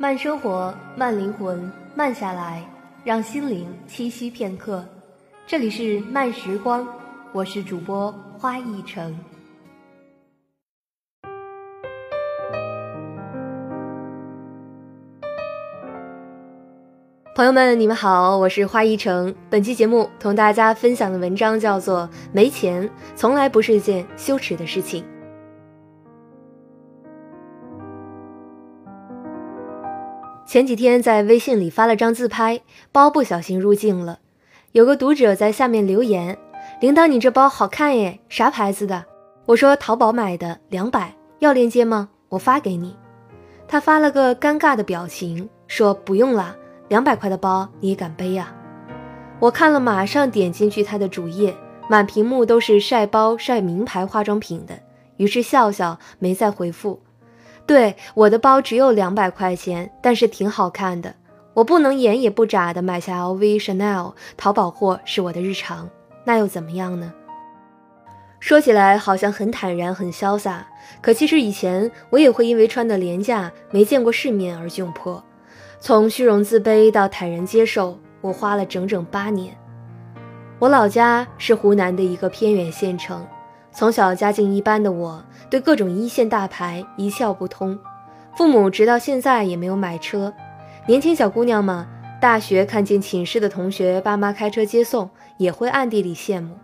慢生活，慢灵魂，慢下来，让心灵栖息片刻。这里是慢时光，我是主播花一成。朋友们，你们好，我是花一成。本期节目同大家分享的文章叫做《没钱从来不是件羞耻的事情》。前几天在微信里发了张自拍，包不小心入镜了。有个读者在下面留言：“领导，你这包好看耶，啥牌子的？”我说：“淘宝买的，两百，要链接吗？我发给你。”他发了个尴尬的表情，说：“不用了，两百块的包你也敢背呀？”我看了，马上点进去他的主页，满屏幕都是晒包、晒名牌化妆品的，于是笑笑，没再回复。对我的包只有两百块钱，但是挺好看的。我不能眼也不眨的买下 LV、Chanel，淘宝货是我的日常，那又怎么样呢？说起来好像很坦然、很潇洒，可其实以前我也会因为穿的廉价、没见过世面而窘迫。从虚荣自卑到坦然接受，我花了整整八年。我老家是湖南的一个偏远县城。从小家境一般的我，对各种一线大牌一窍不通。父母直到现在也没有买车。年轻小姑娘嘛，大学看见寝室的同学爸妈开车接送，也会暗地里羡慕。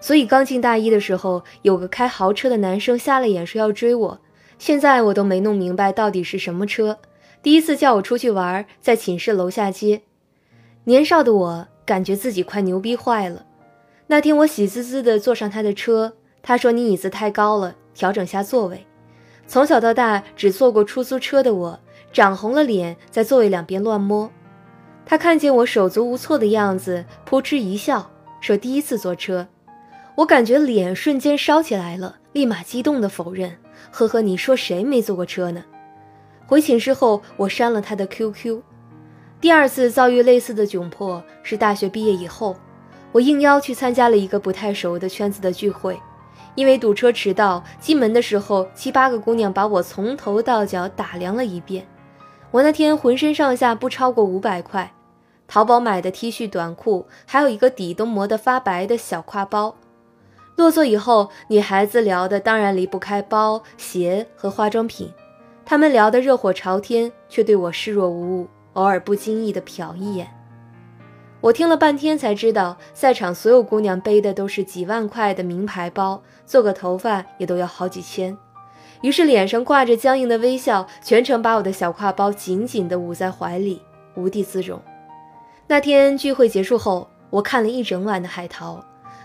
所以刚进大一的时候，有个开豪车的男生瞎了眼说要追我。现在我都没弄明白到底是什么车。第一次叫我出去玩，在寝室楼下接。年少的我感觉自己快牛逼坏了。那天我喜滋滋地坐上他的车。他说：“你椅子太高了，调整下座位。”从小到大只坐过出租车的我，涨红了脸，在座位两边乱摸。他看见我手足无措的样子，扑哧一笑，说：“第一次坐车。”我感觉脸瞬间烧起来了，立马激动地否认：“呵呵，你说谁没坐过车呢？”回寝室后，我删了他的 QQ。第二次遭遇类似的窘迫是大学毕业以后，我应邀去参加了一个不太熟的圈子的聚会。因为堵车迟到，进门的时候七八个姑娘把我从头到脚打量了一遍。我那天浑身上下不超过五百块，淘宝买的 T 恤短裤，还有一个底都磨得发白的小挎包。落座以后，女孩子聊的当然离不开包、鞋和化妆品，她们聊得热火朝天，却对我视若无物，偶尔不经意的瞟一眼。我听了半天才知道，赛场所有姑娘背的都是几万块的名牌包，做个头发也都要好几千。于是脸上挂着僵硬的微笑，全程把我的小挎包紧紧地捂在怀里，无地自容。那天聚会结束后，我看了一整晚的海淘，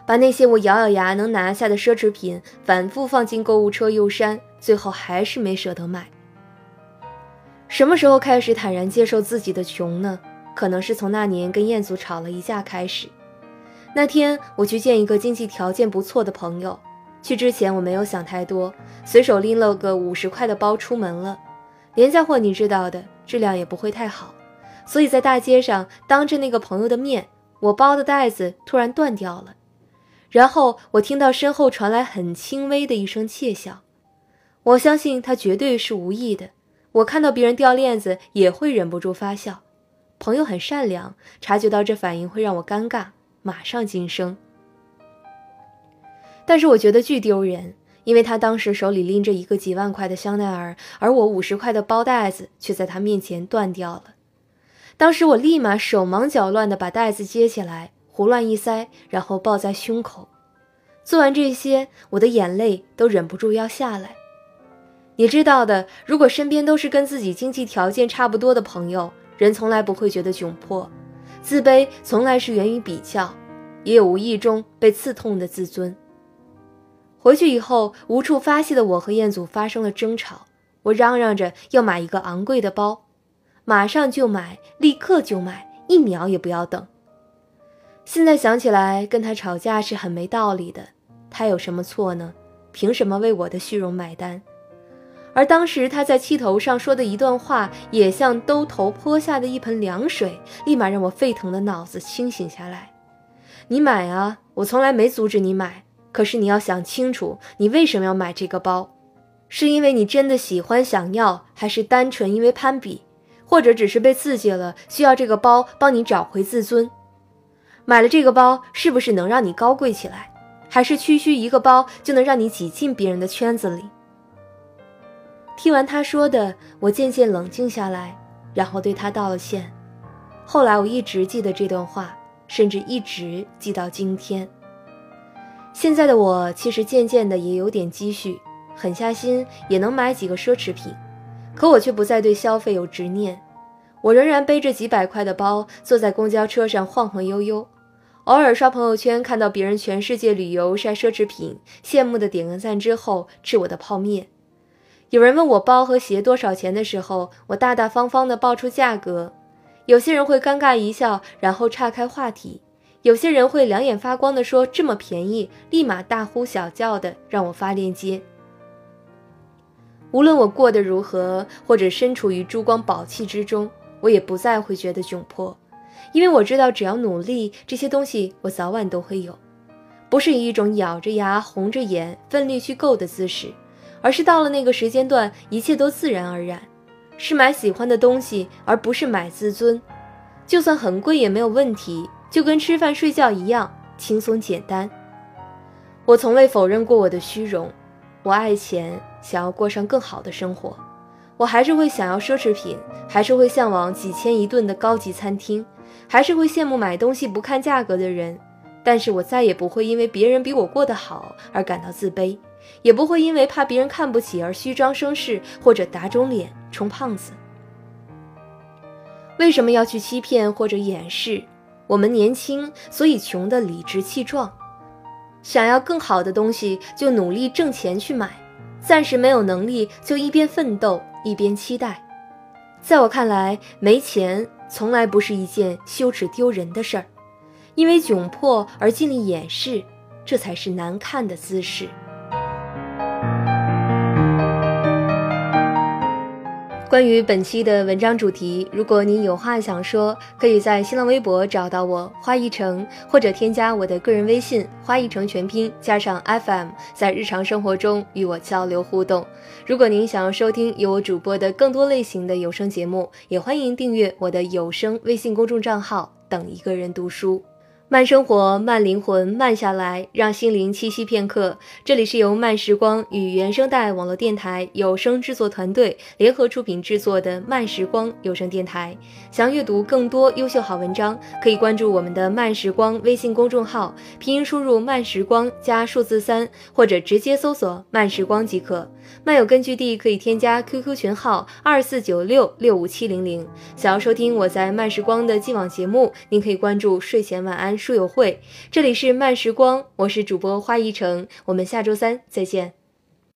把那些我咬咬牙能拿下的奢侈品反复放进购物车又删，最后还是没舍得买。什么时候开始坦然接受自己的穷呢？可能是从那年跟彦祖吵了一架开始。那天我去见一个经济条件不错的朋友，去之前我没有想太多，随手拎了个五十块的包出门了。廉价货你知道的，质量也不会太好，所以在大街上当着那个朋友的面，我包的带子突然断掉了。然后我听到身后传来很轻微的一声窃笑，我相信他绝对是无意的。我看到别人掉链子也会忍不住发笑。朋友很善良，察觉到这反应会让我尴尬，马上噤声。但是我觉得巨丢人，因为他当时手里拎着一个几万块的香奈儿，而我五十块的包袋子却在他面前断掉了。当时我立马手忙脚乱地把袋子接起来，胡乱一塞，然后抱在胸口。做完这些，我的眼泪都忍不住要下来。你知道的，如果身边都是跟自己经济条件差不多的朋友，人从来不会觉得窘迫，自卑从来是源于比较，也有无意中被刺痛的自尊。回去以后无处发泄的我和彦祖发生了争吵，我嚷嚷着要买一个昂贵的包，马上就买，立刻就买，一秒也不要等。现在想起来，跟他吵架是很没道理的，他有什么错呢？凭什么为我的虚荣买单？而当时他在气头上说的一段话，也像兜头泼下的一盆凉水，立马让我沸腾的脑子清醒下来。你买啊，我从来没阻止你买。可是你要想清楚，你为什么要买这个包？是因为你真的喜欢、想要，还是单纯因为攀比？或者只是被刺激了，需要这个包帮你找回自尊。买了这个包，是不是能让你高贵起来？还是区区一个包就能让你挤进别人的圈子里？听完他说的，我渐渐冷静下来，然后对他道了歉。后来我一直记得这段话，甚至一直记到今天。现在的我其实渐渐的也有点积蓄，狠下心也能买几个奢侈品，可我却不再对消费有执念。我仍然背着几百块的包，坐在公交车上晃晃悠悠。偶尔刷朋友圈，看到别人全世界旅游晒奢侈品，羡慕的点个赞之后吃我的泡面。有人问我包和鞋多少钱的时候，我大大方方的报出价格。有些人会尴尬一笑，然后岔开话题；有些人会两眼发光的说这么便宜，立马大呼小叫的让我发链接。无论我过得如何，或者身处于珠光宝气之中，我也不再会觉得窘迫。因为我知道，只要努力，这些东西我早晚都会有，不是以一种咬着牙、红着眼、奋力去够的姿势，而是到了那个时间段，一切都自然而然，是买喜欢的东西，而不是买自尊。就算很贵也没有问题，就跟吃饭睡觉一样轻松简单。我从未否认过我的虚荣，我爱钱，想要过上更好的生活，我还是会想要奢侈品，还是会向往几千一顿的高级餐厅。还是会羡慕买东西不看价格的人，但是我再也不会因为别人比我过得好而感到自卑，也不会因为怕别人看不起而虚张声势或者打肿脸充胖子。为什么要去欺骗或者掩饰？我们年轻，所以穷得理直气壮，想要更好的东西就努力挣钱去买，暂时没有能力就一边奋斗一边期待。在我看来，没钱。从来不是一件羞耻丢人的事儿，因为窘迫而尽力掩饰，这才是难看的姿势。关于本期的文章主题，如果您有话想说，可以在新浪微博找到我花一成，或者添加我的个人微信花一成全拼加上 FM，在日常生活中与我交流互动。如果您想要收听由我主播的更多类型的有声节目，也欢迎订阅我的有声微信公众账号，等一个人读书。慢生活，慢灵魂，慢下来，让心灵栖息片刻。这里是由慢时光与原声带网络电台有声制作团队联合出品制作的慢时光有声电台。想阅读更多优秀好文章，可以关注我们的慢时光微信公众号，拼音输入慢时光加数字三，或者直接搜索慢时光即可。漫友根据地可以添加 QQ 群号二四九六六五七零零。想要收听我在慢时光的既往节目，您可以关注睡前晚安。书友会，这里是慢时光，我是主播花一城，我们下周三再见。